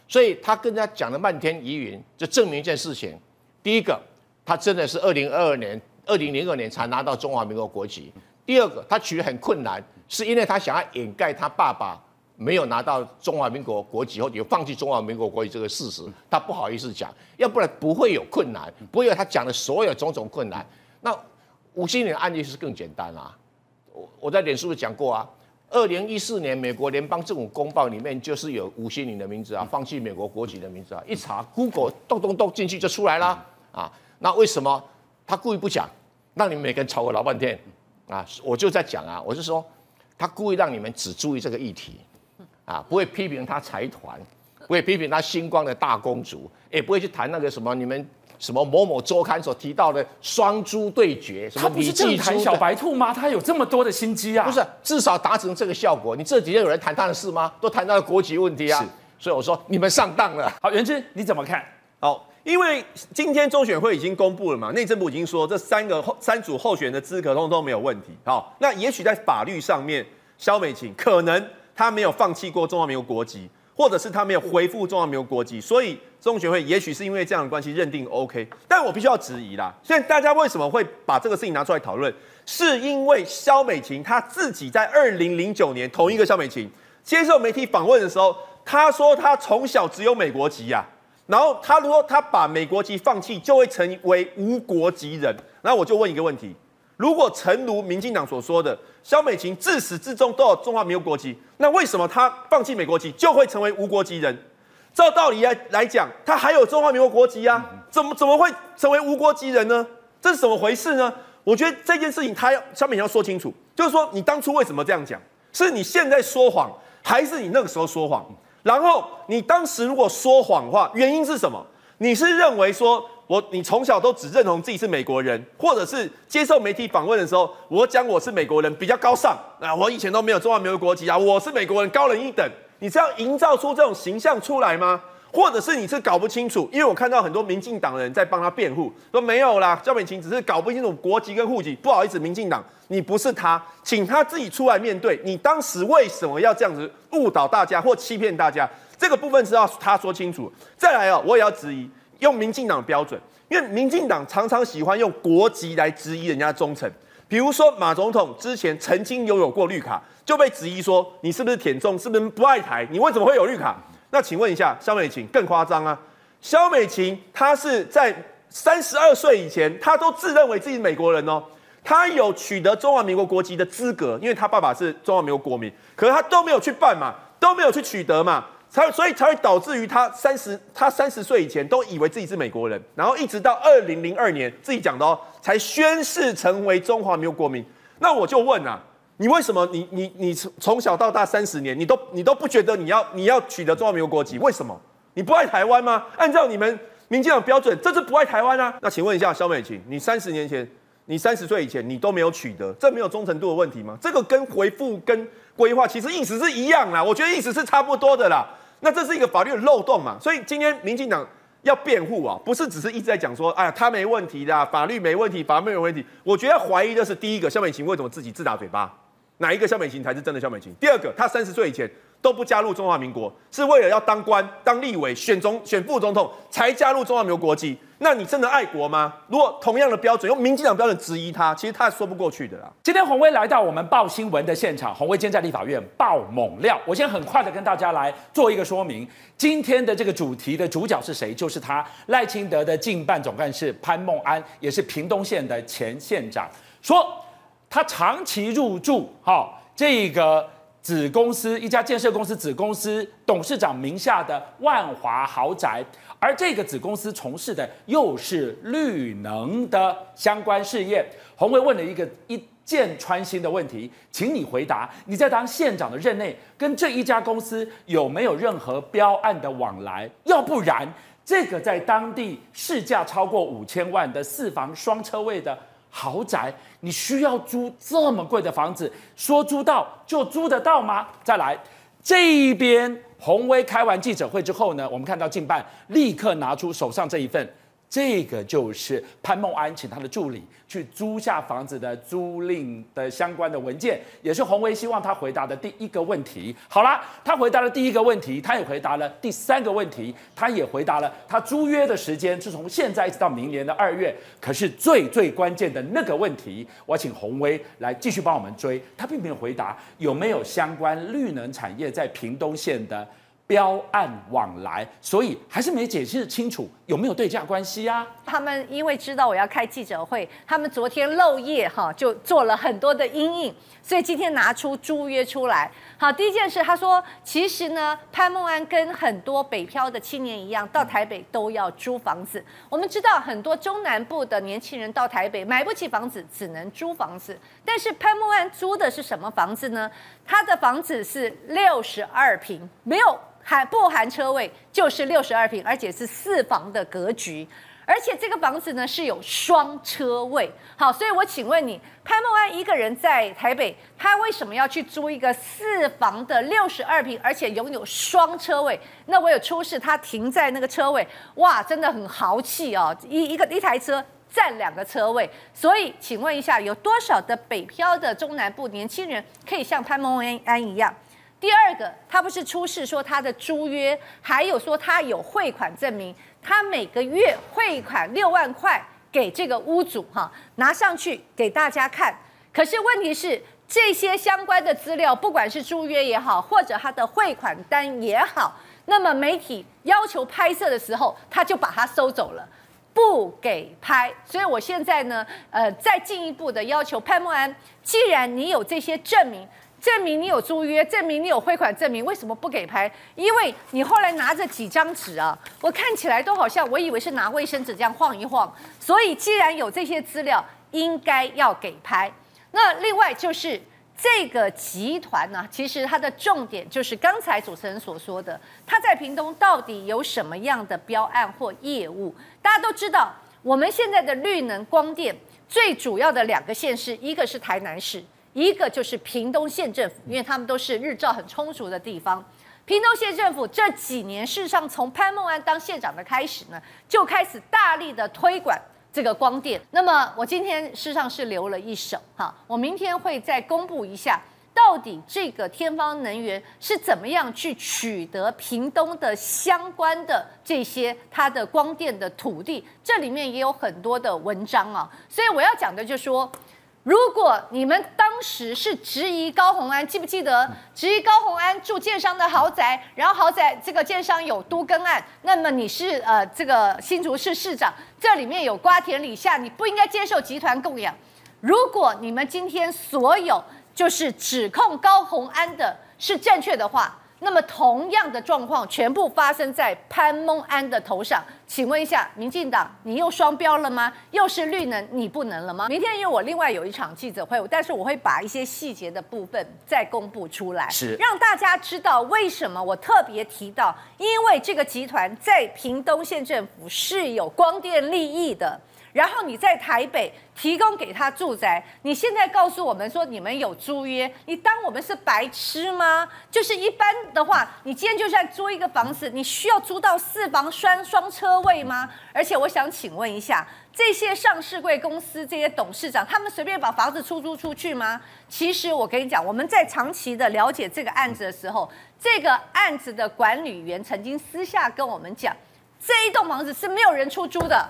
所以他跟他讲了漫天疑云，就证明一件事情：第一个，他真的是二零二二年、二零零二年才拿到中华民国国籍。第二个，他取得很困难，是因为他想要掩盖他爸爸没有拿到中华民国国籍或者有放弃中华民国国籍这个事实，他不好意思讲，要不然不会有困难，不会有他讲的所有种种困难。那吴欣盈的案例是更简单啊，我我在脸书讲过啊，二零一四年美国联邦政府公报里面就是有吴欣盈的名字啊，放弃美国国籍的名字啊，一查 Google 咚咚咚进去就出来了啊，那为什么他故意不讲，让你们每个人吵个老半天？啊，我就在讲啊，我是说，他故意让你们只注意这个议题，啊，不会批评他财团，不会批评他星光的大公主，也不会去谈那个什么你们什么某某周刊所提到的双猪对决，什么李济谈小白兔吗？他有这么多的心机啊？不是，至少达成这个效果。你这几天有人谈他的事吗？都谈到了国籍问题啊。是所以我说你们上当了。好，元之你怎么看？好。因为今天中选会已经公布了嘛，内政部已经说这三个候三组候选人的资格通通没有问题。好，那也许在法律上面，萧美琴可能他没有放弃过中华民国国籍，或者是他没有回复中华民国国籍，所以中选会也许是因为这样的关系认定 OK。但我必须要质疑啦，现在大家为什么会把这个事情拿出来讨论？是因为萧美琴她自己在二零零九年同一个萧美琴接受媒体访问的时候，她说她从小只有美国籍呀、然后他如果他把美国籍放弃，就会成为无国籍人。那我就问一个问题：如果诚如民进党所说的，萧美琴自始至终都有中华民国国籍，那为什么他放弃美国籍就会成为无国籍人？照道理来来讲，他还有中华民国国籍啊，怎么怎么会成为无国籍人呢？这是怎么回事呢？我觉得这件事情他要萧美琴要说清楚，就是说你当初为什么这样讲？是你现在说谎，还是你那个时候说谎？然后你当时如果说谎话，原因是什么？你是认为说我你从小都只认同自己是美国人，或者是接受媒体访问的时候，我讲我是美国人比较高尚啊？我以前都没有中华民国国籍啊，我是美国人高人一等，你是要营造出这种形象出来吗？或者是你是搞不清楚，因为我看到很多民进党人在帮他辩护，说没有啦，焦美琴只是搞不清楚国籍跟户籍，不好意思，民进党你不是他，请他自己出来面对，你当时为什么要这样子误导大家或欺骗大家？这个部分是要他说清楚。再来哦，我也要质疑用民进党标准，因为民进党常常喜欢用国籍来质疑人家忠诚，比如说马总统之前曾经拥有过绿卡，就被质疑说你是不是舔中，是不是不爱台，你为什么会有绿卡？那请问一下，萧美琴更夸张啊！萧美琴她是在三十二岁以前，她都自认为自己是美国人哦，她有取得中华民国国籍的资格，因为她爸爸是中华民国国民，可是她都没有去办嘛，都没有去取得嘛，才所以才会导致于她三十她三十岁以前都以为自己是美国人，然后一直到二零零二年自己讲的哦，才宣誓成为中华民国国民。那我就问啊。你为什么你你你从从小到大三十年，你都你都不觉得你要你要取得中华民国国籍？为什么？你不爱台湾吗？按照你们民进党标准，这是不爱台湾啊。那请问一下萧美琴，你三十年前，你三十岁以前，你都没有取得，这没有忠诚度的问题吗？这个跟回复跟规划其实意思是一样啦，我觉得意思是差不多的啦。那这是一个法律的漏洞嘛，所以今天民进党要辩护啊，不是只是一直在讲说，哎呀，他没问题的，法律没问题，法律没有问题。我觉得怀疑的是第一个，萧美琴为什么自己自打嘴巴？哪一个萧美琴才是真的萧美琴？第二个，他三十岁以前。都不加入中华民国，是为了要当官、当立委、选总、选副总统才加入中华民国国籍。那你真的爱国吗？如果同样的标准用民进党标准质疑他，其实他说不过去的啦。今天鸿薇来到我们报新闻的现场，鸿薇今天在立法院爆猛料。我先很快的跟大家来做一个说明。今天的这个主题的主角是谁？就是他赖清德的竞办总干事潘孟安，也是屏东县的前县长，说他长期入住好这个。子公司一家建设公司子公司董事长名下的万华豪宅，而这个子公司从事的又是绿能的相关事业。鸿薇问了一个一箭穿心的问题，请你回答：你在当县长的任内，跟这一家公司有没有任何标案的往来？要不然，这个在当地市价超过五千万的四房双车位的。豪宅，你需要租这么贵的房子，说租到就租得到吗？再来，这一边鸿威开完记者会之后呢，我们看到竞办立刻拿出手上这一份。这个就是潘孟安请他的助理去租下房子的租赁的相关的文件，也是鸿薇希望他回答的第一个问题。好啦，他回答了第一个问题，他也回答了第三个问题，他也回答了他租约的时间是从现在一直到明年的二月。可是最最关键的那个问题，我请鸿薇来继续帮我们追。他并没有回答有没有相关绿能产业在屏东县的。标案往来，所以还是没解释清楚有没有对价关系啊？他们因为知道我要开记者会，他们昨天漏夜哈就做了很多的阴影，所以今天拿出租约出来。好，第一件事他说，其实呢，潘孟安跟很多北漂的青年一样，到台北都要租房子。我们知道很多中南部的年轻人到台北买不起房子，只能租房子。但是潘孟安租的是什么房子呢？他的房子是六十二平，没有。含不含车位就是六十二平，而且是四房的格局，而且这个房子呢是有双车位。好，所以我请问你，潘孟安一个人在台北，他为什么要去租一个四房的六十二平，而且拥有双车位？那我有出示他停在那个车位，哇，真的很豪气哦，一一个一台车占两个车位。所以请问一下，有多少的北漂的中南部年轻人可以像潘孟安一样？第二个，他不是出示说他的租约，还有说他有汇款证明，他每个月汇款六万块给这个屋主哈，拿上去给大家看。可是问题是，这些相关的资料，不管是租约也好，或者他的汇款单也好，那么媒体要求拍摄的时候，他就把它收走了，不给拍。所以我现在呢，呃，再进一步的要求潘孟安，既然你有这些证明。证明你有租约，证明你有汇款证明，为什么不给拍？因为你后来拿着几张纸啊，我看起来都好像，我以为是拿卫生纸这样晃一晃。所以既然有这些资料，应该要给拍。那另外就是这个集团呢，其实它的重点就是刚才主持人所说的，它在屏东到底有什么样的标案或业务？大家都知道，我们现在的绿能光电最主要的两个县市，一个是台南市。一个就是屏东县政府，因为他们都是日照很充足的地方。屏东县政府这几年，事实上从潘孟安当县长的开始呢，就开始大力的推广这个光电。那么我今天事实上是留了一手哈，我明天会再公布一下，到底这个天方能源是怎么样去取得屏东的相关的这些它的光电的土地，这里面也有很多的文章啊。所以我要讲的就是说。如果你们当时是质疑高虹安，记不记得质疑高虹安住建商的豪宅，然后豪宅这个建商有都更案，那么你是呃这个新竹市市长，这里面有瓜田李下，你不应该接受集团供养。如果你们今天所有就是指控高虹安的是正确的话，那么同样的状况全部发生在潘孟安的头上，请问一下，民进党你又双标了吗？又是绿能你不能了吗？明天因为我另外有一场记者会，但是我会把一些细节的部分再公布出来，是让大家知道为什么我特别提到，因为这个集团在屏东县政府是有光电利益的。然后你在台北提供给他住宅，你现在告诉我们说你们有租约，你当我们是白痴吗？就是一般的话，你今天就算租一个房子，你需要租到四房双双车位吗？而且我想请问一下，这些上市柜公司这些董事长，他们随便把房子出租出去吗？其实我跟你讲，我们在长期的了解这个案子的时候，这个案子的管理员曾经私下跟我们讲，这一栋房子是没有人出租的。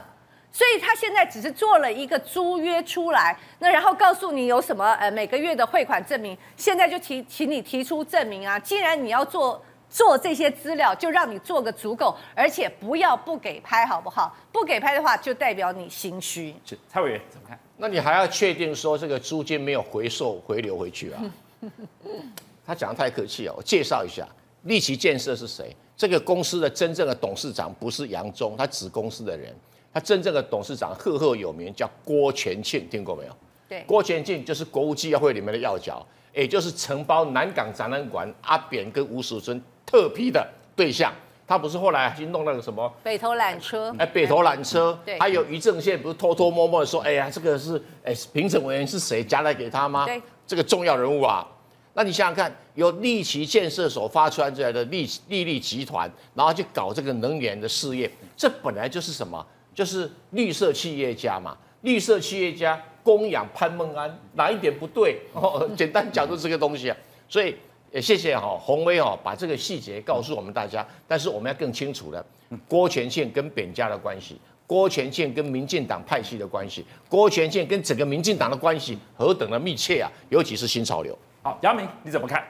所以他现在只是做了一个租约出来，那然后告诉你有什么呃每个月的汇款证明，现在就提请你提出证明啊。既然你要做做这些资料，就让你做个足够，而且不要不给拍好不好？不给拍的话，就代表你心虚。是蔡委员怎么看？那你还要确定说这个租金没有回收回流回去啊？他讲的太客气了，我介绍一下，立奇建设是谁？这个公司的真正的董事长不是杨忠，他子公司的人。他真正的董事长赫赫有名，叫郭全庆，听过没有？对，郭全庆就是国务机要会里面的要角，也就是承包南港展览馆阿扁跟吴淑珍特批的对象。他不是后来去弄那个什么北投缆车？哎，北投缆车，对，还有于正宪不是偷偷摸摸的说，哎呀，这个是哎评审委员是谁夹来给他吗？对，这个重要人物啊。那你想想看，由利奇建设所发出来的利利利集团，然后去搞这个能源的事业，这本来就是什么？就是绿色企业家嘛，绿色企业家供养潘孟安，哪一点不对？哦，简单讲就是这个东西啊。所以也谢谢哈鸿薇哦，把这个细节告诉我们大家。但是我们要更清楚的，郭全庆跟扁家的关系，郭全庆跟民进党派系的关系，郭全庆跟整个民进党的关系何等的密切啊！尤其是新潮流。好，杨明你怎么看？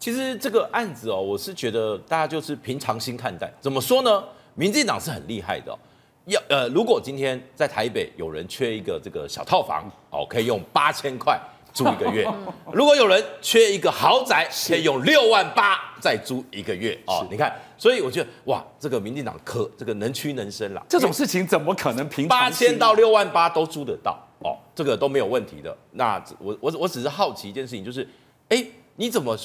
其实这个案子哦，我是觉得大家就是平常心看待。怎么说呢？民进党是很厉害的哦。要呃，如果今天在台北有人缺一个这个小套房，哦，可以用八千块租一个月；如果有人缺一个豪宅，可以用六万八再租一个月。哦，你看，所以我觉得哇，这个民进党可这个能屈能伸啦。这种事情怎么可能平八千到六万八都租得到？哦，这个都没有问题的。那我我我只是好奇一件事情，就是，哎，你怎么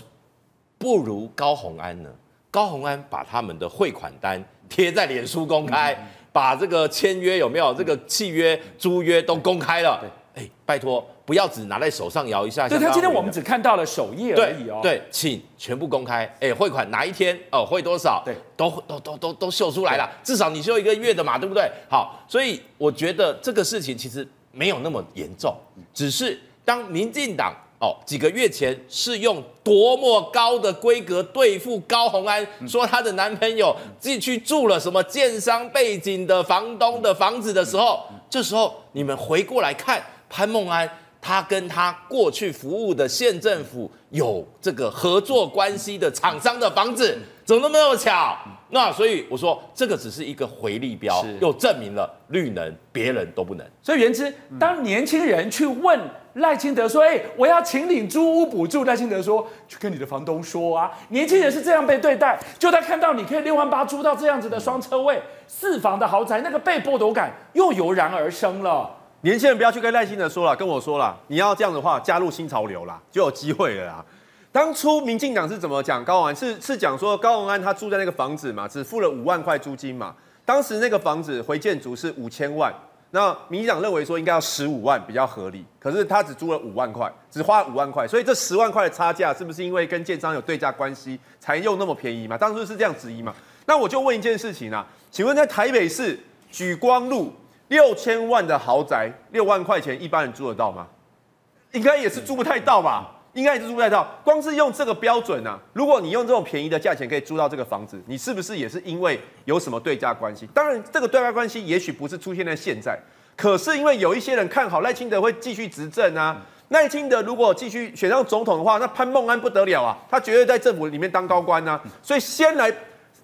不如高虹安呢？高虹安把他们的汇款单贴在脸书公开。嗯把这个签约有没有这个契约租约都公开了？哎，拜托不要只拿在手上摇一下。对，他今天我们只看到了首页而已哦。对，请全部公开。哎，汇款哪一天哦？汇多少？对，都都都都都秀出来了。至少你秀一个月的嘛，对不对？好，所以我觉得这个事情其实没有那么严重，只是当民进党。哦，几个月前是用多么高的规格对付高虹安，说她的男朋友进去住了什么建商背景的房东的房子的时候，这时候你们回过来看潘梦安，他跟他过去服务的县政府有这个合作关系的厂商的房子，怎么那么巧？那所以我说，这个只是一个回力镖，又证明了绿能别人都不能。所以原之，当年轻人去问赖清德说：“哎、欸，我要请领租屋补助。”赖清德说：“去跟你的房东说啊。”年轻人是这样被对待，就他看到你可以六万八租到这样子的双车位、四房的豪宅，那个被剥夺感又油然而生了。年轻人不要去跟赖清德说了，跟我说了，你要这样的话加入新潮流啦，就有机会了啦。当初民进党是怎么讲高安？是是讲说高虹安他住在那个房子嘛，只付了五万块租金嘛。当时那个房子回建筑是五千万，那民进党认为说应该要十五万比较合理，可是他只租了五万块，只花了五万块，所以这十万块的差价是不是因为跟建商有对价关系才用那么便宜嘛？当初是这样质疑嘛？那我就问一件事情啊，请问在台北市莒光路六千万的豪宅，六万块钱一般人租得到吗？应该也是租不太到吧？应该也是租不到，光是用这个标准啊，如果你用这种便宜的价钱可以租到这个房子，你是不是也是因为有什么对价关系？当然，这个对价关系也许不是出现在现在，可是因为有一些人看好赖清德会继续执政啊，赖清德如果继续选上总统的话，那潘孟安不得了啊，他绝对在政府里面当高官啊，所以先来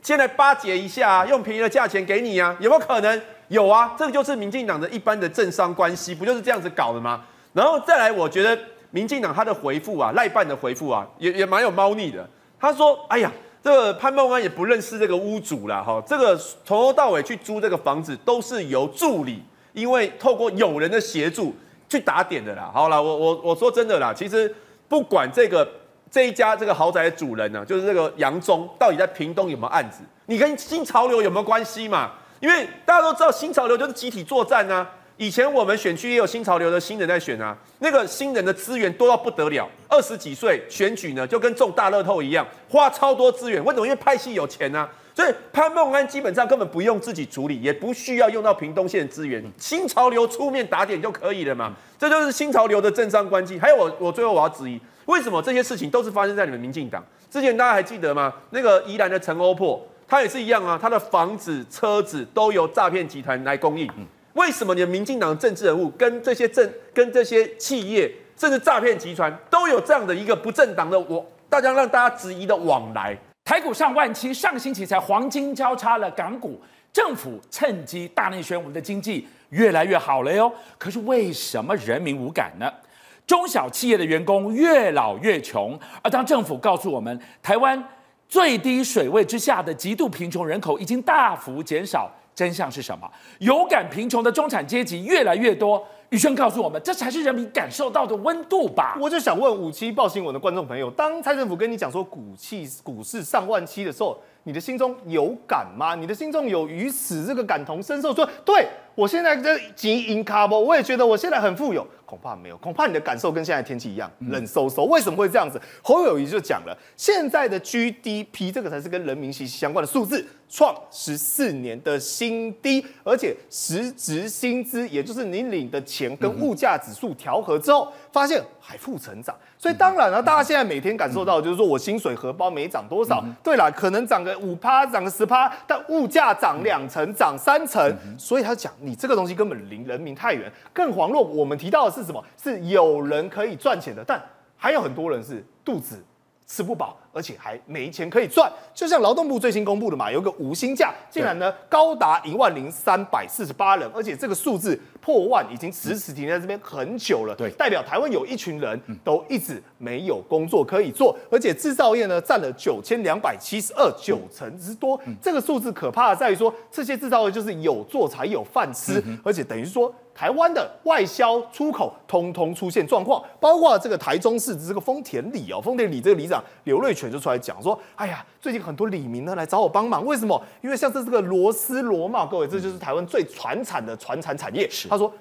先来巴结一下啊，用便宜的价钱给你啊，有没有可能？有啊，这个就是民进党的一般的政商关系，不就是这样子搞的吗？然后再来，我觉得。民进党他的回复啊，赖办的回复啊，也也蛮有猫腻的。他说：“哎呀，这个潘孟安也不认识这个屋主了哈，这个从头到尾去租这个房子都是由助理，因为透过友人的协助去打点的啦。好了，我我我说真的啦，其实不管这个这一家这个豪宅的主人呢、就是这个杨忠，到底在屏东有没有案子，你跟新潮流有没有关系嘛？因为大家都知道新潮流就是集体作战啊。以前我们选区也有新潮流的新人在选啊，那个新人的资源多到不得了，二十几岁选举呢，就跟中大乐透一样，花超多资源。为什么？因为派系有钱啊，所以潘孟安基本上根本不用自己处理，也不需要用到屏东县的资源，新潮流出面打点就可以了嘛。这就是新潮流的政商关系。还有我，我最后我要质疑，为什么这些事情都是发生在你们民进党？之前大家还记得吗？那个宜兰的陈欧破，他也是一样啊，他的房子、车子都由诈骗集团来供应。为什么你的民进党的政治人物跟这些政、跟这些企业，甚至诈骗集团都有这样的一个不正当的我，大家让大家质疑的往来？台股上万七，上星期才黄金交叉了，港股政府趁机大内宣，我们的经济越来越好了哟。可是为什么人民无感呢？中小企业的员工越老越穷，而当政府告诉我们，台湾最低水位之下的极度贫穷人口已经大幅减少。真相是什么？有感贫穷的中产阶级越来越多。宇轩告诉我们，这才是人民感受到的温度吧。我就想问五七报新闻的观众朋友，当蔡政府跟你讲说股气股市上万七的时候，你的心中有感吗？你的心中有与此这个感同身受？说对。我现在在经营卡博，我也觉得我现在很富有，恐怕没有，恐怕你的感受跟现在天气一样冷飕飕。为什么会这样子？侯友谊就讲了，现在的 GDP 这个才是跟人民息息相关的数字，创十四年的新低，而且实值薪资，也就是你领的钱跟物价指数调和之后，发现还负成长。所以当然了，大家现在每天感受到就是说我薪水荷包没涨多少，对啦，可能涨个五趴，涨个十趴，但物价涨两成，涨三成，所以他讲你这个东西根本离人民太远。更遑论我们提到的是什么？是有人可以赚钱的，但还有很多人是肚子吃不饱。而且还没钱可以赚，就像劳动部最新公布的嘛，有个无薪假，竟然呢高达一万零三百四十八人，而且这个数字破万已经迟迟停在这边很久了。对，代表台湾有一群人都一直没有工作可以做，而且制造业呢占了九千两百七十二，九成之多。这个数字可怕的在于说，这些制造业就是有做才有饭吃，而且等于说台湾的外销出口通通出现状况，包括这个台中市这个丰田里哦，丰田里这个里长刘瑞全。就出来讲说，哎呀，最近很多李明呢来找我帮忙，为什么？因为像是这个螺丝螺帽，各位，这就是台湾最传产的传产产业。是他说，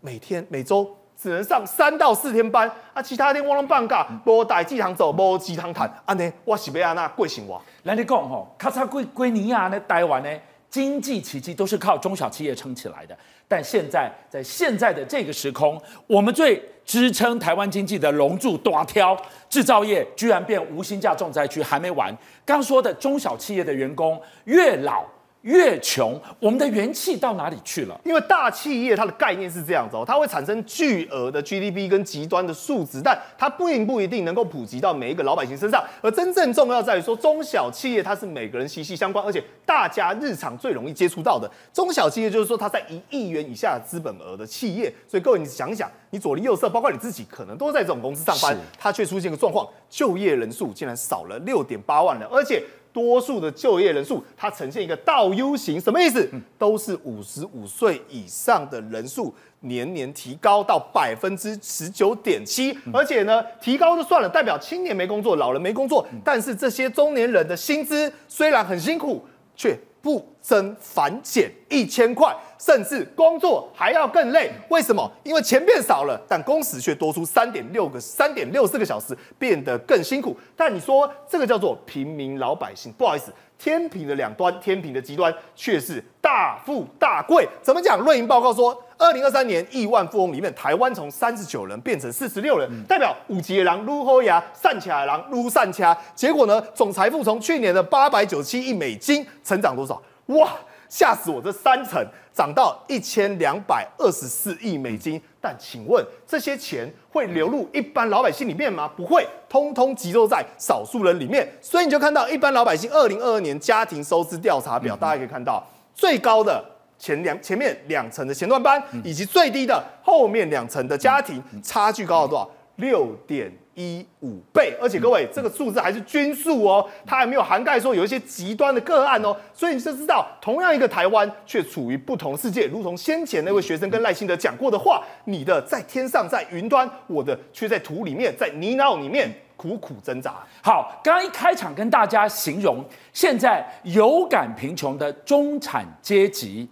每天每周只能上三到四天班啊，其他天我拢放假，无带鸡汤走，无鸡汤谈，安尼我是要安那贵生活。来你讲吼，咔嚓归归尼亚呢，台湾呢？经济奇迹都是靠中小企业撑起来的，但现在在现在的这个时空，我们最支撑台湾经济的龙柱大挑制造业，居然变无薪假重灾区，还没完。刚说的中小企业的员工越老。越穷，我们的元气到哪里去了？因为大企业它的概念是这样子哦，它会产生巨额的 GDP 跟极端的数值，但它并不一定能够普及到每一个老百姓身上。而真正重要在于说，中小企业它是每个人息息相关，而且大家日常最容易接触到的中小企业，就是说它在一亿元以下的资本额的企业。所以各位，你想想，你左邻右舍，包括你自己，可能都在这种公司上班，它却出现个状况，就业人数竟然少了六点八万人，而且。多数的就业人数，它呈现一个倒 U 型，什么意思？都是五十五岁以上的人数年年提高到百分之十九点七，而且呢，提高就算了，代表青年没工作，老人没工作，但是这些中年人的薪资虽然很辛苦，却不增反减一千块，甚至工作还要更累。为什么？因为钱变少了，但工时却多出三点六个、三点六四个小时，变得更辛苦。但你说这个叫做平民老百姓，不好意思。天平的两端，天平的极端却是大富大贵。怎么讲？瑞银报告说，二零二三年亿万富翁里面，台湾从三十九人变成四十六人，代表五级的狼撸后牙，散起来狼撸散掐。结果呢，总财富从去年的八百九十七亿美金，成长多少？哇！吓死我！这三成涨到一千两百二十四亿美金，但请问这些钱会流入一般老百姓里面吗？不会，通通集中在少数人里面。所以你就看到一般老百姓二零二二年家庭收支调查表，大家可以看到最高的前两前面两层的前段班，以及最低的后面两层的家庭，差距高了多少？六点一五倍，而且各位，这个数字还是均数哦，它还没有涵盖说有一些极端的个案哦，所以你就知道，同样一个台湾却处于不同世界，如同先前那位学生跟赖清德讲过的话，你的在天上，在云端，我的却在土里面，在泥淖里面苦苦挣扎。好，刚刚一开场跟大家形容，现在有感贫穷的中产阶级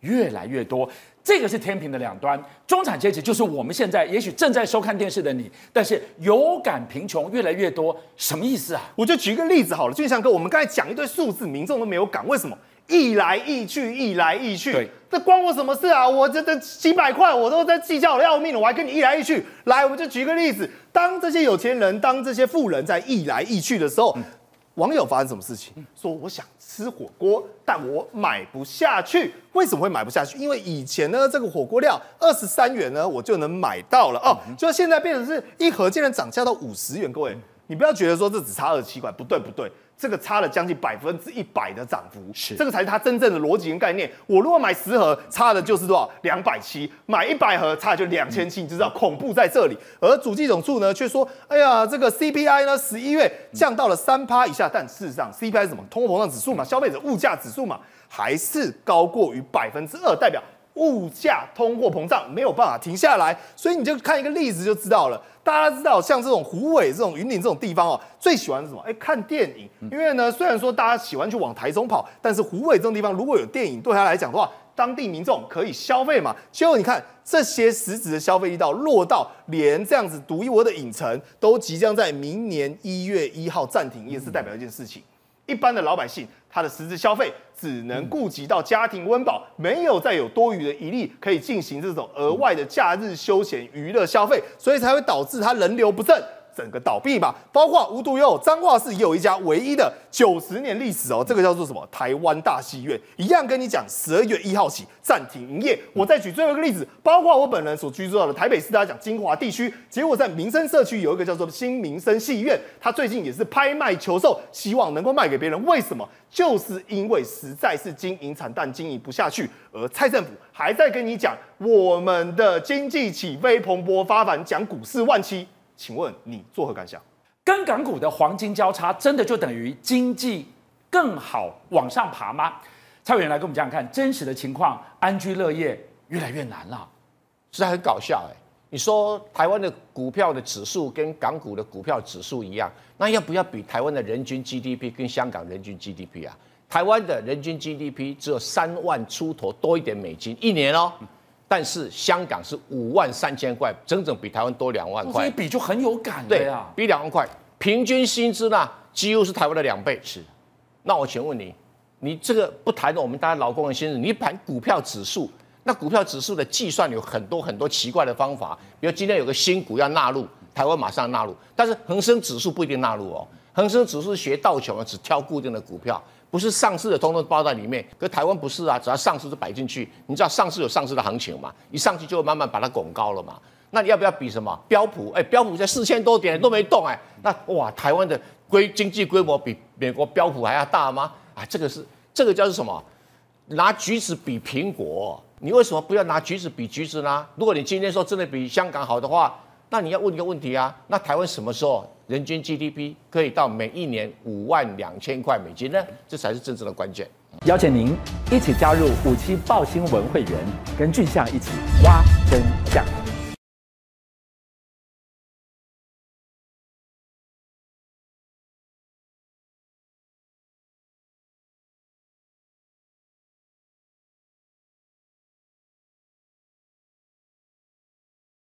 越来越多。这个是天平的两端，中产阶级就是我们现在也许正在收看电视的你，但是有感贫穷越来越多，什么意思啊？我就举一个例子好了，俊祥哥，我们刚才讲一堆数字，民众都没有感，为什么？一来一去，一来一去，对，这关我什么事啊？我这这几百块我都在计较的要命了，我还跟你一来一去。来，我们就举个例子，当这些有钱人，当这些富人在一来一去的时候。嗯网友发生什么事情？说我想吃火锅，但我买不下去。为什么会买不下去？因为以前呢，这个火锅料二十三元呢，我就能买到了哦。就现在变成是一盒竟然涨价到五十元。各位，你不要觉得说这只差二十七块，不对不对。这个差了将近百分之一百的涨幅，是这个才是它真正的逻辑跟概念。我如果买十盒，差的就是多少？两百七。买一百盒，差的就两千七。你知道恐怖在这里。而主计总处呢，却说，哎呀，这个 CPI 呢，十一月降到了三趴以下。但事实上，CPI 是什么？通货膨胀指数嘛，消费者物价指数嘛，还是高过于百分之二，代表。物价通货膨胀没有办法停下来，所以你就看一个例子就知道了。大家知道，像这种虎尾、这种云林这种地方哦，最喜欢是什么？哎，看电影。因为呢，虽然说大家喜欢去往台中跑，但是虎尾这种地方如果有电影，对他来讲的话，当地民众可以消费嘛。结果你看这些实质的消费力道落到连这样子独一无二的影城都即将在明年一月一号暂停，也是代表一件事情。一般的老百姓，他的实质消费只能顾及到家庭温饱，没有再有多余的余力可以进行这种额外的假日休闲娱乐消费，所以才会导致他人流不振。整个倒闭吧，包括无独有偶，彰化市也有一家唯一的九十年历史哦，这个叫做什么？台湾大戏院，一样跟你讲，十二月一号起暂停营业。我再举最后一个例子，包括我本人所居住到的台北市，大家讲金华地区，结果在民生社区有一个叫做新民生戏院，它最近也是拍卖求售，希望能够卖给别人。为什么？就是因为实在是经营惨淡，经营不下去，而蔡政府还在跟你讲我们的经济起飞蓬勃发展，讲股市万期。请问你作何感想？跟港股的黄金交叉，真的就等于经济更好往上爬吗？蔡委员来跟我们讲讲看，真实的情况，安居乐业越来越难了，实在很搞笑哎！你说台湾的股票的指数跟港股的股票指数一样，那要不要比台湾的人均 GDP 跟香港人均 GDP 啊？台湾的人均 GDP 只有三万出头多一点美金一年哦。但是香港是五万三千块，整整比台湾多两万块，所以比就很有感的呀。对，比两万块，平均薪资呢几乎是台湾的两倍。是，那我请问你，你这个不谈我们大家劳工的薪资，你谈股票指数，那股票指数的计算有很多很多奇怪的方法，比如今天有个新股要纳入，台湾马上纳入，但是恒生指数不一定纳入哦，恒生指数是学道琼，只挑固定的股票。不是上市的，通通包在里面。可台湾不是啊，只要上市就摆进去。你知道上市有上市的行情嘛？一上去就会慢慢把它拱高了嘛。那你要不要比什么标普？哎，标普在四千多点都没动哎。那哇，台湾的规经济规模比美国标普还要大吗？啊，这个是这个叫做什么？拿橘子比苹果，你为什么不要拿橘子比橘子呢？如果你今天说真的比香港好的话，那你要问一个问题啊，那台湾什么时候？人均 GDP 可以到每一年五万两千块美金呢，这才是真正的关键。邀请您一起加入五七报新闻会员，跟俊相一起挖真相。